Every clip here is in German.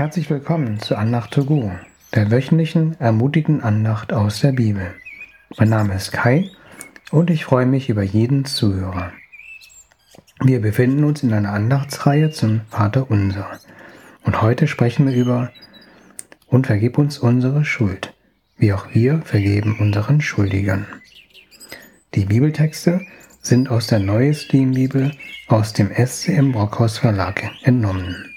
Herzlich willkommen zu Andacht to go, der wöchentlichen ermutigenden Andacht aus der Bibel. Mein Name ist Kai und ich freue mich über jeden Zuhörer. Wir befinden uns in einer Andachtsreihe zum Vater Unser und heute sprechen wir über und vergib uns unsere Schuld, wie auch wir vergeben unseren Schuldigern. Die Bibeltexte sind aus der Neues Bibel aus dem SCM Brockhaus Verlag entnommen.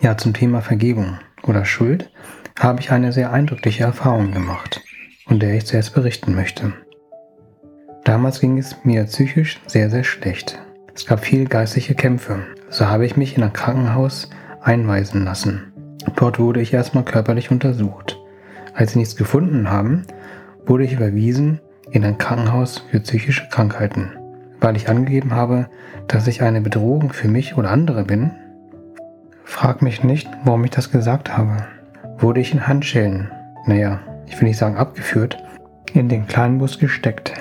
Ja, zum Thema Vergebung oder Schuld habe ich eine sehr eindrückliche Erfahrung gemacht, von der ich zuerst berichten möchte. Damals ging es mir psychisch sehr, sehr schlecht. Es gab viel geistliche Kämpfe. So habe ich mich in ein Krankenhaus einweisen lassen. Dort wurde ich erstmal körperlich untersucht. Als sie nichts gefunden haben, wurde ich überwiesen in ein Krankenhaus für psychische Krankheiten. Weil ich angegeben habe, dass ich eine Bedrohung für mich oder andere bin, Frag mich nicht, warum ich das gesagt habe. Wurde ich in Handschellen, naja, ich will nicht sagen abgeführt, in den kleinen Bus gesteckt.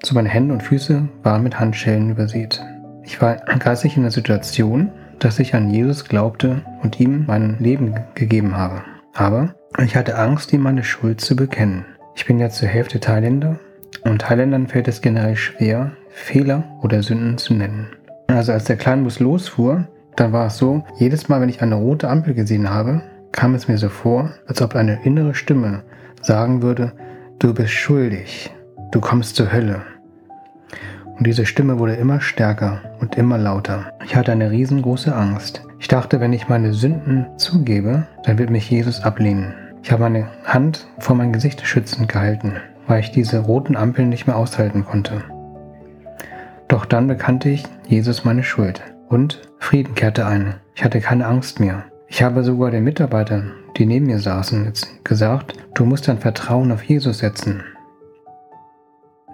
Zu meine Hände und Füße waren mit Handschellen übersät. Ich war geistig in der Situation, dass ich an Jesus glaubte und ihm mein Leben gegeben habe. Aber ich hatte Angst, ihm meine Schuld zu bekennen. Ich bin ja zur Hälfte Thailänder und Thailändern fällt es generell schwer, Fehler oder Sünden zu nennen. Also als der Kleinbus losfuhr, dann war es so, jedes Mal, wenn ich eine rote Ampel gesehen habe, kam es mir so vor, als ob eine innere Stimme sagen würde, du bist schuldig, du kommst zur Hölle. Und diese Stimme wurde immer stärker und immer lauter. Ich hatte eine riesengroße Angst. Ich dachte, wenn ich meine Sünden zugebe, dann wird mich Jesus ablehnen. Ich habe meine Hand vor mein Gesicht schützend gehalten, weil ich diese roten Ampeln nicht mehr aushalten konnte. Doch dann bekannte ich Jesus meine Schuld. Und Frieden kehrte ein. Ich hatte keine Angst mehr. Ich habe sogar den Mitarbeitern, die neben mir saßen, jetzt gesagt, du musst dein Vertrauen auf Jesus setzen.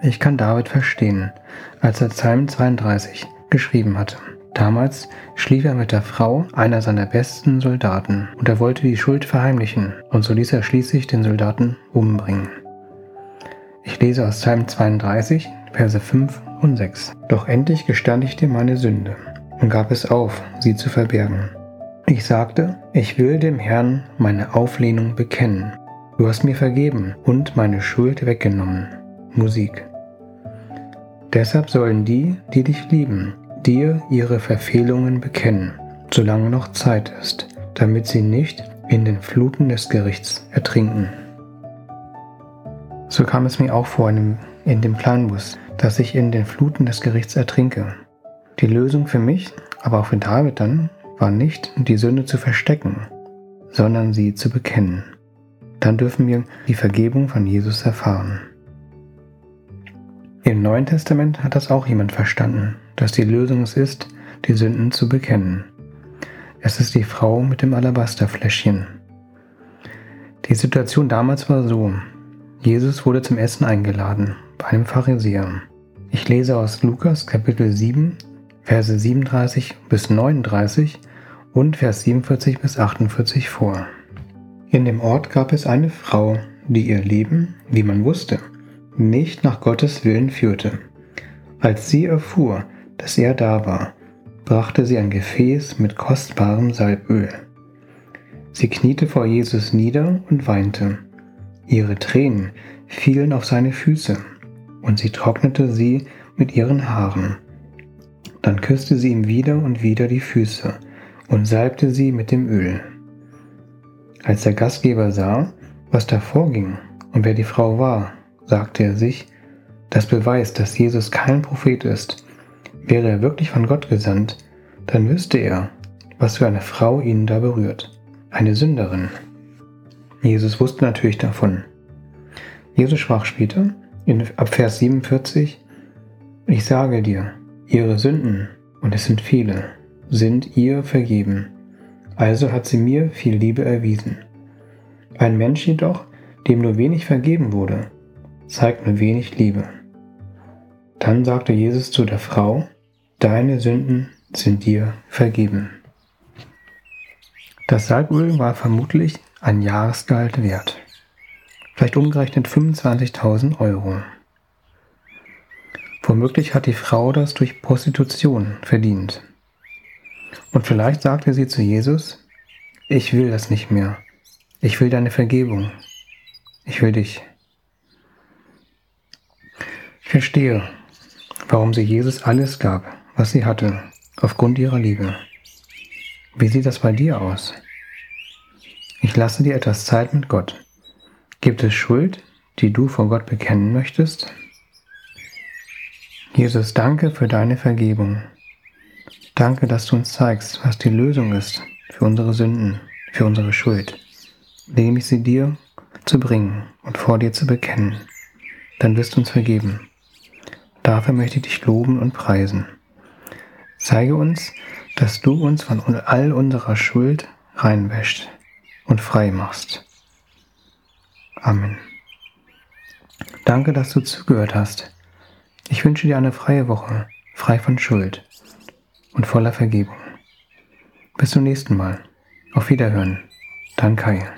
Ich kann David verstehen, als er Psalm 32 geschrieben hatte. Damals schlief er mit der Frau einer seiner besten Soldaten und er wollte die Schuld verheimlichen und so ließ er schließlich den Soldaten umbringen. Ich lese aus Psalm 32, Verse 5 und 6. Doch endlich gestand ich dir meine Sünde und gab es auf, sie zu verbergen. Ich sagte, ich will dem Herrn meine Auflehnung bekennen. Du hast mir vergeben und meine Schuld weggenommen. Musik. Deshalb sollen die, die dich lieben, dir ihre Verfehlungen bekennen, solange noch Zeit ist, damit sie nicht in den Fluten des Gerichts ertrinken. So kam es mir auch vor in dem, Planbus, dass ich in den Fluten des Gerichts ertrinke. Die Lösung für mich, aber auch für David dann, war nicht, die Sünde zu verstecken, sondern sie zu bekennen. Dann dürfen wir die Vergebung von Jesus erfahren. Im Neuen Testament hat das auch jemand verstanden, dass die Lösung es ist, die Sünden zu bekennen. Es ist die Frau mit dem Alabasterfläschchen. Die Situation damals war so. Jesus wurde zum Essen eingeladen bei einem Pharisäer. Ich lese aus Lukas Kapitel 7, Verse 37 bis 39 und Vers 47 bis 48 vor. In dem Ort gab es eine Frau, die ihr Leben, wie man wusste, nicht nach Gottes Willen führte. Als sie erfuhr, dass er da war, brachte sie ein Gefäß mit kostbarem Salböl. Sie kniete vor Jesus nieder und weinte. Ihre Tränen fielen auf seine Füße, und sie trocknete sie mit ihren Haaren. Dann küsste sie ihm wieder und wieder die Füße und salbte sie mit dem Öl. Als der Gastgeber sah, was da vorging und wer die Frau war, sagte er sich, das beweist, dass Jesus kein Prophet ist. Wäre er wirklich von Gott gesandt, dann wüsste er, was für eine Frau ihn da berührt. Eine Sünderin. Jesus wusste natürlich davon. Jesus sprach später, in, ab Vers 47, Ich sage dir, Ihre Sünden, und es sind viele, sind ihr vergeben. Also hat sie mir viel Liebe erwiesen. Ein Mensch jedoch, dem nur wenig vergeben wurde, zeigt nur wenig Liebe. Dann sagte Jesus zu der Frau, Deine Sünden sind dir vergeben. Das Salböl war vermutlich ein Jahresgehalt wert. Vielleicht umgerechnet 25.000 Euro. Womöglich hat die Frau das durch Prostitution verdient. Und vielleicht sagte sie zu Jesus, ich will das nicht mehr. Ich will deine Vergebung. Ich will dich. Ich verstehe, warum sie Jesus alles gab, was sie hatte, aufgrund ihrer Liebe. Wie sieht das bei dir aus? Ich lasse dir etwas Zeit mit Gott. Gibt es Schuld, die du vor Gott bekennen möchtest? Jesus, danke für deine Vergebung. Danke, dass du uns zeigst, was die Lösung ist für unsere Sünden, für unsere Schuld, indem ich sie dir zu bringen und vor dir zu bekennen. Dann wirst du uns vergeben. Dafür möchte ich dich loben und preisen. Zeige uns, dass du uns von all unserer Schuld reinwäscht und frei machst. Amen. Danke, dass du zugehört hast. Ich wünsche dir eine freie Woche, frei von Schuld und voller Vergebung. Bis zum nächsten Mal. Auf Wiederhören. Dein Kai.